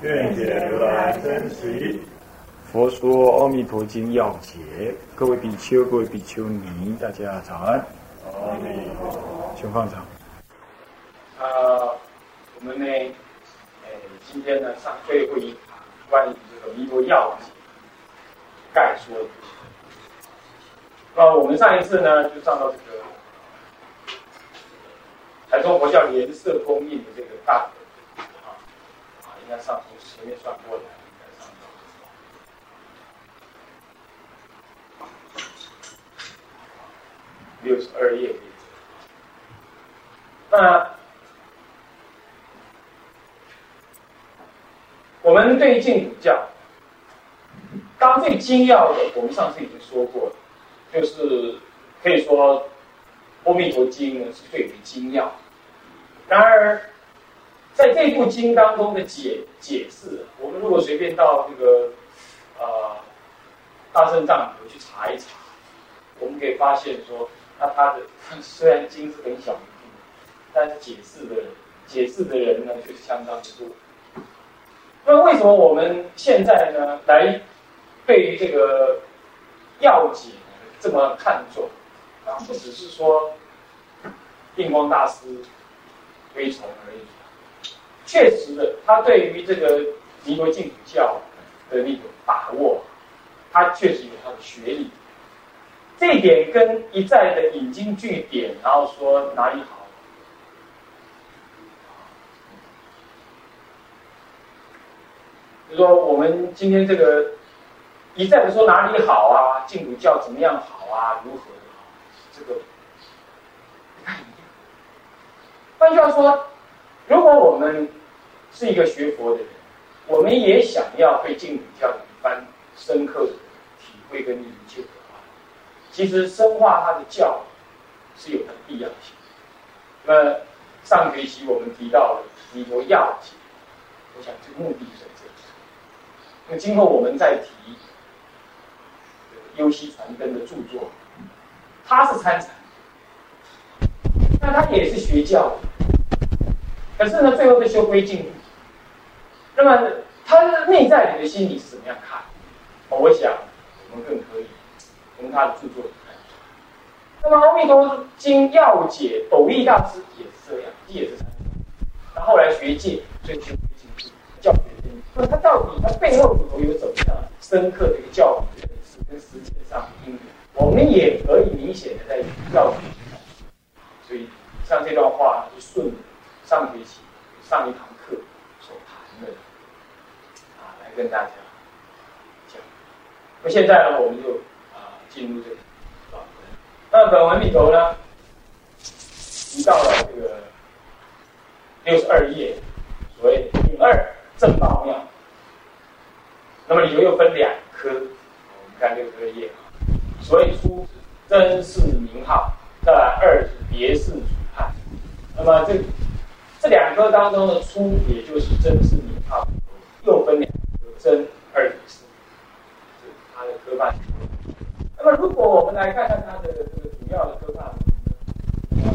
愿解如来真实义。佛说《阿弥陀经》要解，各位比丘、各位比丘尼，大家早安。阿弥陀佛。请放掌。呃，我们呢，呃，今天呢上最后一堂关于这个弥陀要解概说的。那我们上一次呢就上到这个台中佛教颜色供应的这个大应该上从前面算过来，应该上到六十二页。那我们对于净土教，当最精要的，我们上次已经说过了，就是可以说《阿弥陀经》呢是最为精要。然而，在这部经当中的解解释，我们如果随便到这个呃大正藏里去查一查，我们可以发现说，那它的虽然经是很小的经，但是解释的解释的人呢却是相当的多。那为什么我们现在呢来对于这个要解这么看重啊？不只是说印光大师推崇而已，确实的，他对于这个弥陀净土教的那种把握，他确实有他的学历。这一点跟一再的引经据典，然后说哪里好。比如说我们今天这个一再的说哪里好啊，净土教怎么样好啊，如何好，这个不太一样。换句话说，如果我们是一个学佛的人，我们也想要对净土教有一番深刻的体会跟理解的话，其实深化它的教是有它的必要性。那上学期我们提到了弥陀要解，我想这个目的是在这里。那今后我们再提优西传灯的著作，他是参禅，那他也是学教，可是呢，最后是修归净土。那么他的内在你的心理是怎么样看？我想我们更可以从他的著作里看。那么《阿弥陀经要解》，斗笠大师也是这样，也是参禅，他后来学界，追求归净土，教学。那他到底他背后里头有怎么样深刻的一个教育的认识跟实践上的因缘，我们也可以明显的在教育上。所以像这段话就顺上学期上一堂课所谈的啊，来跟大家讲。那现在呢，我们就啊进入这个本文。那本文里头呢，提到了这个六十二页，所谓的丙二。正报妙，那么里头又分两科，我们看六十二页啊。所以初真是名号，再来二是别是主判。那么这这两科当中的初，也就是真是名号，又分两科真二与是，是它的科判。那么如果我们来看看它的这个主要的科判，呃，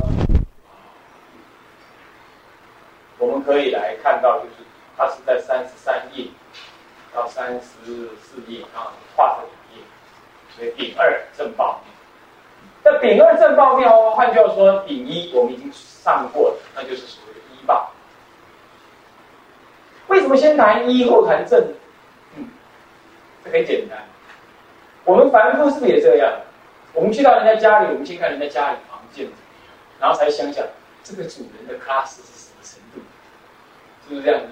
我们可以来看到就是。它是在三十三页到三十四页啊，画成两页，所以丙二正报。那丙二正报妙哦，换句话说，丙一我们已经上过了，那就是所谓的一报。为什么先谈一后谈正？嗯，这很简单。我们凡夫是不是也这样？我们去到人家家里，我们先看人家家里房间怎么样，然后才想想这个主人的 class 是什么程度，是不是这样的？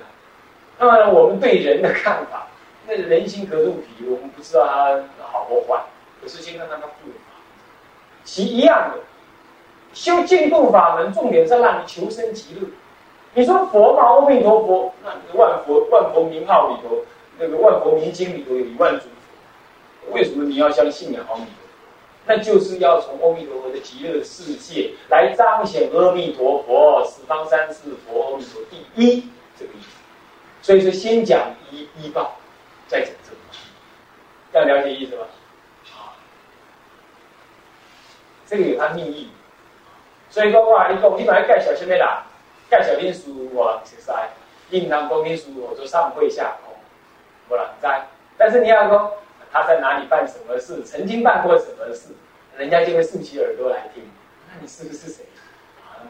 那么我们对人的看法，那人心隔肚皮，我们不知道他好或坏。可是先看看他住的法其一样的，修净土法门，重点是让你求生极乐。你说佛嘛，阿弥陀佛，那万佛万佛名号里头，那个万佛名经里头有一万诸佛，为什么？你要相信阿弥陀？那就是要从阿弥陀佛的极乐世界来彰显阿弥陀佛，十方。三世佛，阿弥陀第一这个意思。所以说，先讲一一报，再讲这个，这样了解意思吧？啊，这个有它秘密。所以讲话，你讲你把它介绍什么？啦？介绍恁师傅我熟悉，你唔通讲恁师傅就上会下哦，无人知。但是你要说他在哪里办什么事，曾经办过什么事，人家就会竖起耳朵来听。那你是不是谁？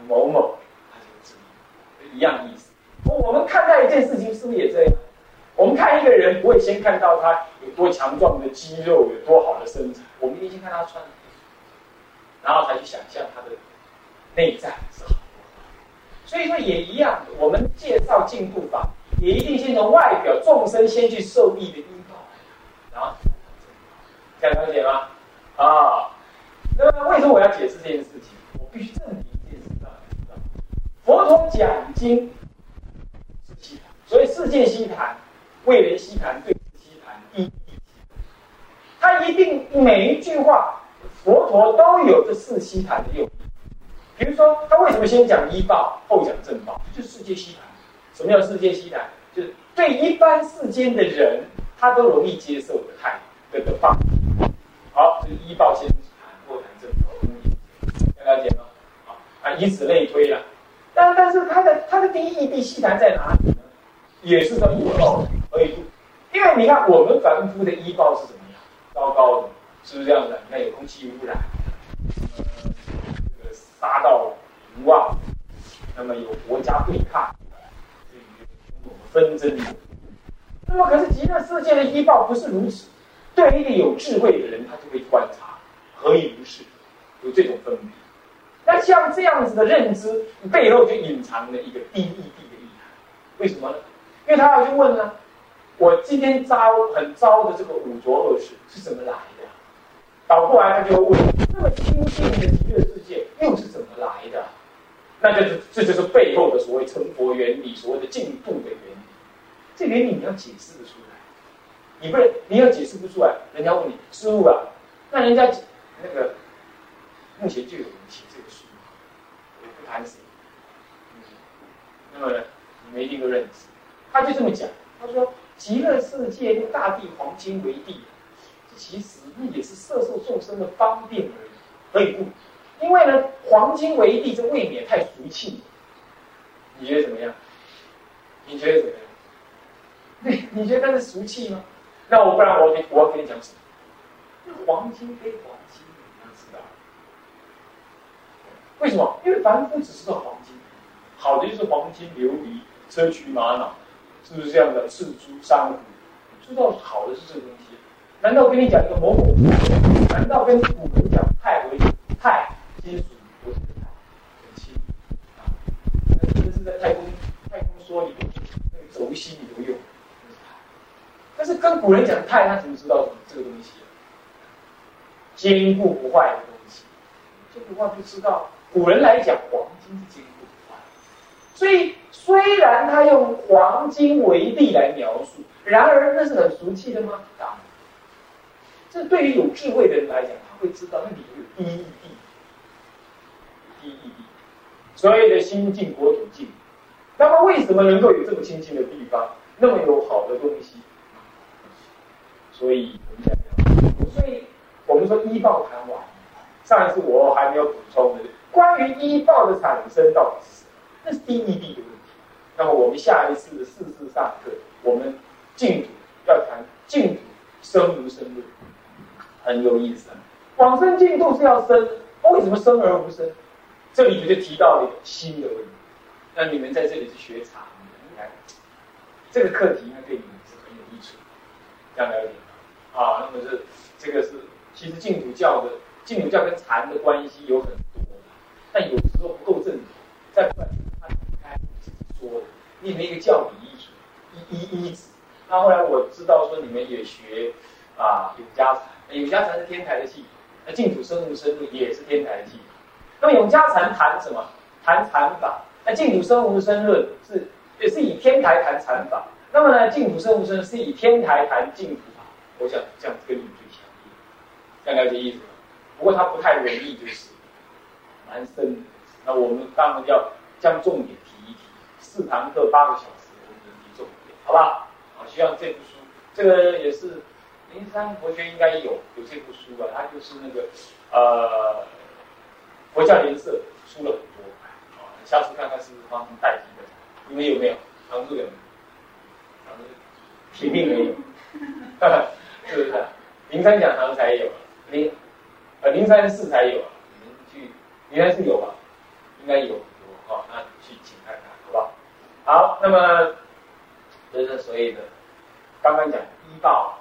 某某，他就，一样意思。我们看待一件事情是不是也这样？我们看一个人，不会先看到他有多强壮的肌肉，有多好的身材，我们一定先看他穿，然后才去想象他的内在是好。所以说也一样，我们介绍进步法，也一定先从外表众生先去受益的因，这样了解吗？啊，那么为什么我要解释这件事情？我必须证明一件事道。佛陀讲经是西谈，所以世界西谈、为人西谈、对西谈、一一他一定每一句话，佛陀都有这四西谈的用意。比如说，他为什么先讲医报，后讲正报？就是世界西谈。什么叫世界西谈？就是对一般世间的人，他都容易接受的态的的方。好，就是医报先谈，后谈正报。了解吗？好啊，以此类推了。但但是他的他的第一义谛西谈在哪里呢？也是说医报而已。因为你看我们凡夫的医报是怎么样？糟糕的，是不是这样的？你看有空气污染。杀到无望，那么有国家对抗，有纷争。那么可是极乐世界的医报不是如此。对一个有智慧的人，他就会观察，何以如是？有这种分别。那像这样子的认知背后，就隐藏了一个低义谛的意涵。为什么呢？因为他要去问呢：我今天遭很糟的这个五浊恶世是怎么来的？倒过来他就问：那么清净的极乐世界又是怎么来的？那就这就是背后的所谓成佛原理，所谓的进步的原理。这原理你要解释的出来，你不是你要解释不出来，人家问你师傅啊，那人家那个目前就有人写这个书，我不谈谁，那么呢，你们一定都认识。他就这么讲，他说极乐世界用大地黄金为地。其实那也是色受众生的方便而已，何以故？因为呢，黄金为地，这未免太俗气。你觉得怎么样？你觉得怎么样？你你觉得是俗气吗？那我不然我我要跟你讲什么？黄金非黄金，你要知道。为什么？因为凡夫只知道黄金，好的就是黄金琉璃、砗磲玛瑙，是不是这样的？赤珠珊瑚，知道好的是这个东西。难道跟你讲一个某某？难道跟古人讲钛为钛金属不是很轻啊？那这是在太空说里头那个轴心里头用，那古人讲钛，他怎么知道这个东西？坚固不坏的东西，坚固不坏不知道。古人来讲，黄金是坚固不坏，所以虽然他用黄金为地来描述，然而那是很俗气的吗？当然。这对于有智慧的人来讲，他会知道那里有第一义，第一义，所谓的心境国土境。那么为什么能够有这么清净的地方，那么有好的东西？所以，所以我们说医报谈完，上一次我还没有补充的，关于医报的产生到底是什么？那是第一义谛的问题。那么我们下一次的四次上课，我们净土要谈净土生如生论。很有意思，往生净度是要生，为什么生而无生？这里面就提到了一个新的问题。那你们在这里是学禅的，看这个课题应该对你们是很有益处，这样了解？啊，那么是这个是其实净土教的净土教跟禅的关系有很多，但有时候不够正统，再不然他开说，你们一个教理依础一一一子。那后来我知道说你们也学啊永嘉禅。永嘉禅是天台的系统，那净土生物生论也是天台的系统。那么永嘉禅谈什么？谈禅法，那净土生无生论是也是以天台谈禅法，那么呢，净土生无生是以天台谈净土。我想这样跟你最相应，这样了解意思吗？不过它不太容易，就是蛮深的。那我们当然要将重点提一提，四堂课八个小时，我们提重点，好吧？好，希望这部书，这个也是灵山佛学应该有有这部书吧，它就是那个呃佛教联社出了很多，啊，下次看看是不是帮他们代替的，你们有没有？常住有没有？常住铁定没有，是不是？灵山讲堂才有，灵呃灵山寺才有，你们去灵山寺有吧？应该有很多哈，那去请看看，好不好？好，那么这是所以呢刚刚讲医报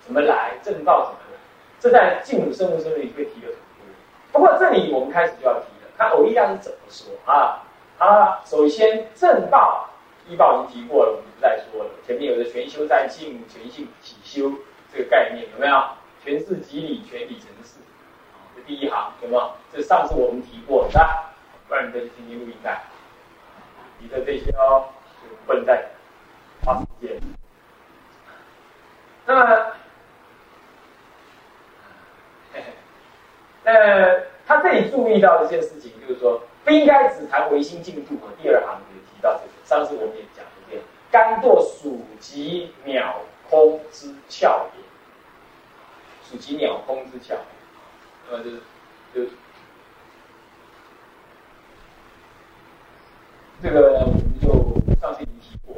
怎么来，正报怎么来，这在《净土生物生里会提的很多。不过这里我们开始就要提了，看偶益量是怎么说啊？啊，首先正报医报已经提过了，我们不再说了。前面有个全修在净，全性起修这个概念有没有？全是即理，全理成事。这第一行有没有？这上次我们提过的。不然你再去听听录音带，你的这些哦，就不能再花时间。那么，那他这里注意到一件事情，就是说不应该只谈唯心净土。第二行也提到这个，上次我们也讲过，对，甘堕属即鸟空之窍也，属即鸟空之窍，那么就是就。这个我们就上次已经提过，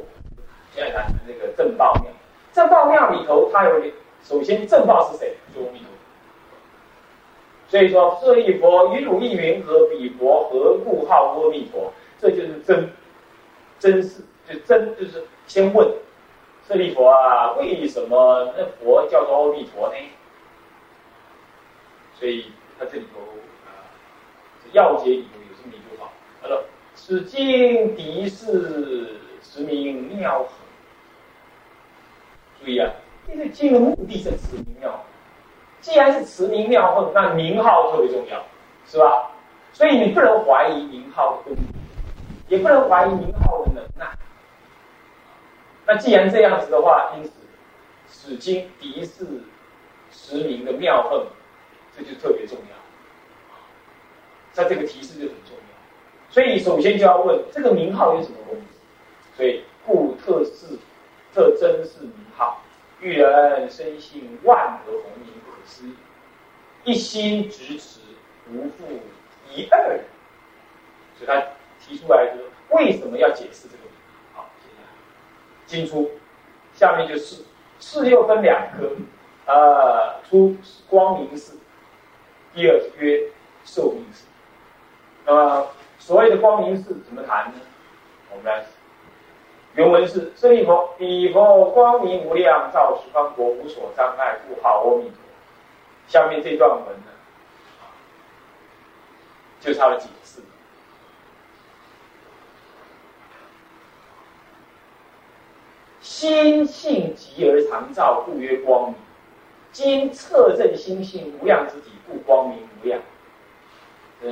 现在谈那个正报庙。正报庙里头，它有首先正报是谁？就阿弥陀。所以说，舍利佛与汝意云何？彼佛何故号阿弥陀？这就是真真是就真就是先问舍利佛啊，为什么那佛叫做阿弥陀呢？所以他这里头啊，要解里头有这么一句话，他说。此经敌是实名妙恒，注意啊，这个经的目的是持名妙恒。既然是持名妙恒，那名号特别重要，是吧？所以你不能怀疑名号的功，也不能怀疑名号的能耐。那既然这样子的话，因此此经敌是实名的妙恒，这就特别重要。在这个提示就很重要。所以首先就要问这个名号有什么功能？所以故特是特真是名号，遇人深信万德洪名不可思议，一心执持无复一二。所以他提出来就是为什么要解释这个名？好，接下来经出下面就是四又分两科，呃，出光明寺，第二曰寿命寺，那么。所谓的光明寺怎么谈呢？我们来，原文是：舍利佛，彼佛光明无量，照十方国，无所障碍，故号阿弥陀。下面这段文呢，就是他的解释。心性极而常照，故曰光明。今测证心性无量之体，故光明无量。呃。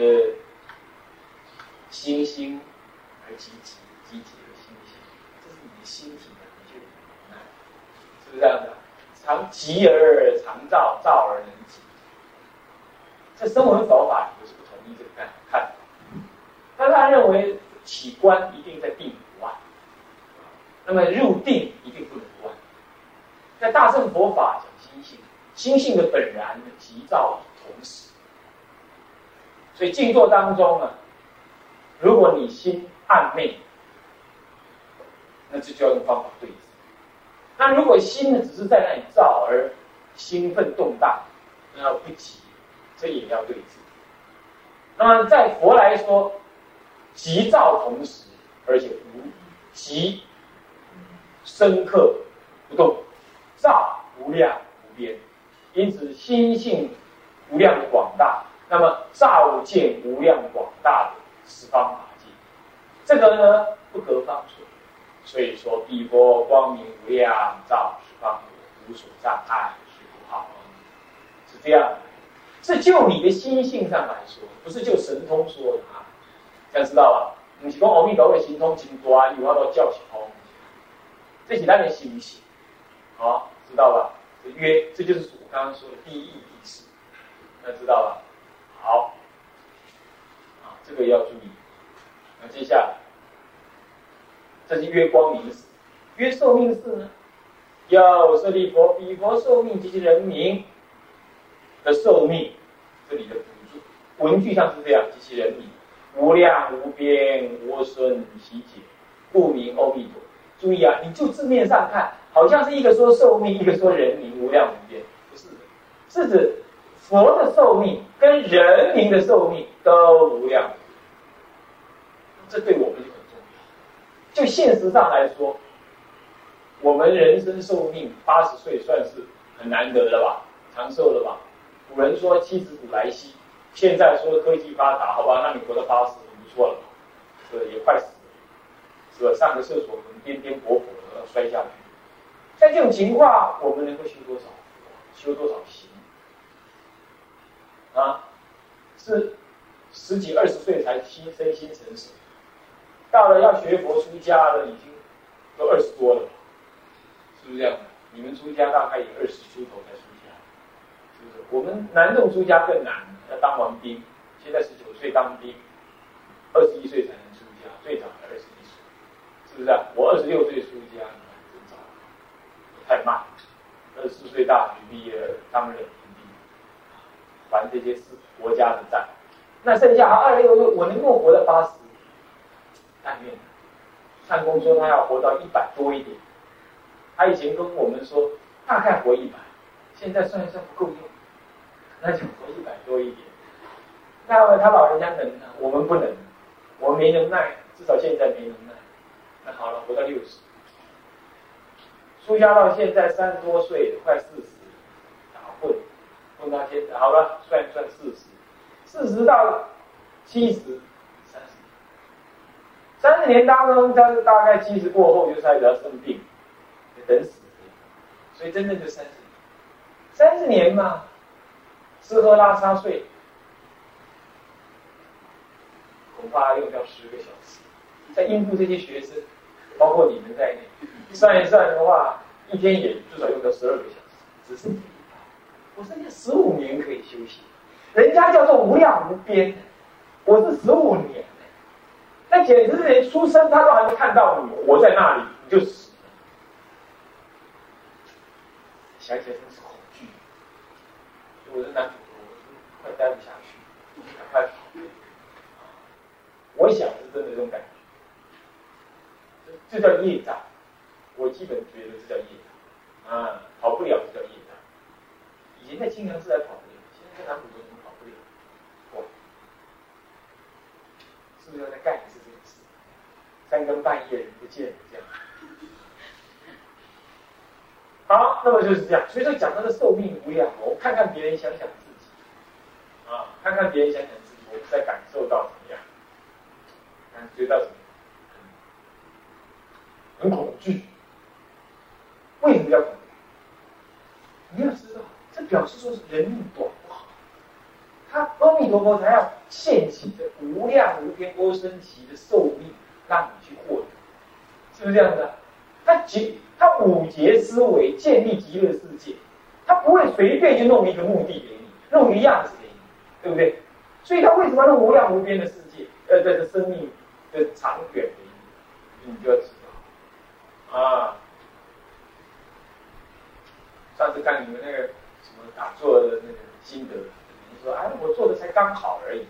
星星而积极，积极而星星，这是你的心体的一句无是不是这样的？常极而常照，照而能极。这声闻佛法我是不同意这个看看法，但他认为起观一定在定不外，那么入定一定不能外。在大乘佛法讲心性，的本然的急躁同时，所以静坐当中呢。如果你心暗昧，那就就要用方法对治。那如果心呢，只是在那里照而兴奋动荡，那要不急，这也要对治。那么在佛来说，急躁同时，而且无急深刻不动，躁无量无边，因此心性无量广大，那么照见无量广大的。十方法界，这个呢不可方寸，所以说彼佛光明无量，照十方无所障碍，是不好，是这样。是就你的心性上来说，不是就神通说的啊，这样知道吧？不是讲阿弥陀佛神通真大，有法度教是通，这是咱的心性，好，知道吧？约，这就是我刚刚说的第一意识，那知道吧？好，啊，这个要注意。那接下来，这是约光明寺，约寿命寺呢？要舍利佛，以佛寿命及其人民的寿命，这里的文句上是这样：及其人民，无量无边，无生其解，故名阿弥陀。注意啊，你就字面上看，好像是一个说寿命，一个说人民无量无边，不是的，是指佛的寿命跟人民的寿命都无量。这对我们就很重要。就现实上来说。我们人生寿命八十岁算是很难得的吧，长寿了吧？古人说七子古来稀，现在说科技发达，好吧？那你活到八十很不错了，是也快死了，是吧？上个厕所可能颠颠簸簸的摔下去。在这种情况，我们能够修多少？修多少行？啊，是十几二十岁才心身心成熟，到了要学佛出家了，已经都二十多了。是不是这样？你们出家大概有二十出头才出家，是不是？我们南洞出家更难，要当完兵，现在十九岁当兵，二十一岁才能出家，最早的二十一岁，是不是啊？我二十六岁出家，太慢。二十四岁大学毕业当人民还这些是国家的债。那剩下二六六，我能够活到八十，但愿。唱公说他要活到一百多一点。他以前跟我们说，大概活一百，现在算一算不够用，那就活一百多一点。那么他老人家能，我们不能，我没能耐，至少现在没能耐。那好了，活到六十，出家到现在三十多岁，快四十，打混，混到现在好了，算一算四十，四十到七十，三十，三十年当中，他是大概七十过后就开始要生病。等死，所以真正就三十年，三十年嘛，吃喝拉撒睡，恐怕用掉十个小时，在应付这些学生，包括你们在内，算一算的话，一天也至少用掉十二个小时，只剩我剩下十五年可以休息，人家叫做无量无边，我是十五年，那简直是连出生他都还没看到你活在那里，你就死了。想起来真是恐惧，我是男主播，我快待不下去，赶快跑。我想是真的这种感觉，这叫业障。我基本觉得这叫业障，啊，跑不了这叫业障。以前在清凉寺还跑不了，现在在南普陀怎么跑不了？我是不是要再干一次这个事？三更半夜人不见这样。好，那么就是这样。所以说讲他的寿命无量，我看看别人，想想自己，啊，看看别人，想想自己，我们在感受到怎么样？感觉到怎么样？很恐惧。为什么要恐惧？你要知道，这表示说是人命短不好。他阿弥陀佛才要献起的无量无边波生期的寿命，让你去获得，是不是这样子？他极。他五劫思维建立极乐世界，他不会随便就弄一个目的给你，弄一个样子给你，对不对？所以他为什么弄无量无边的世界，呃，这生命的长远给你，你就要知道啊。上次看你们那个什么打坐的那个心得，你说哎，我做的才刚好而已，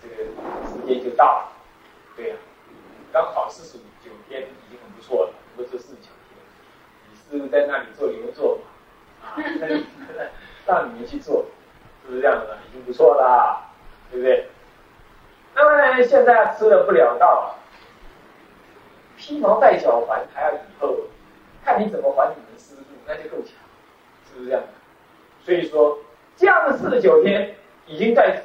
这个时间就到了，对呀，刚好四十九天已经很不错了，不是四十九。师傅在那里做牛做马，啊，让你们去做，是不是这样的？已经不错啦，对不对？那么现在吃了不了道，披毛戴脚还还要以后，看你怎么还你们师傅，那就够强，是不是这样？所以说，这样的四十九天已经在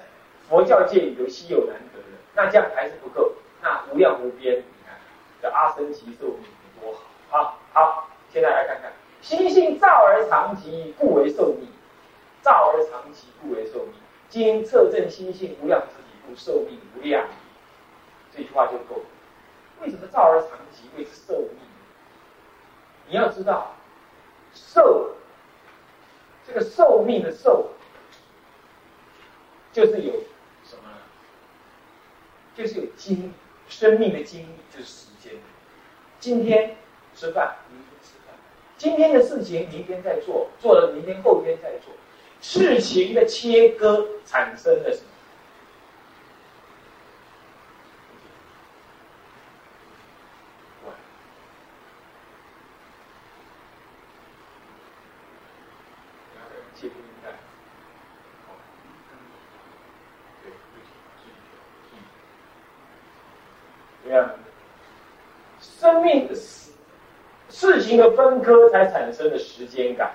佛教界里头稀有难得了。那这样还是不够，那无量无边，你看这阿僧祇寿命有多好啊！好。现在来看看，心性躁而长疾，故为寿命；躁而长疾，故为寿命。今测证心性无量之体，故寿命无量。这句话就够了。为什么造而长吉谓之寿命？你要知道，寿这个寿命的寿，就是有什么呢？就是有经生命的经，就是时间。今天吃饭，明天吃饭。今天的事情，明天再做，做了明天后天再做。事情的切割产生了什么？一个分割才产生的时间感。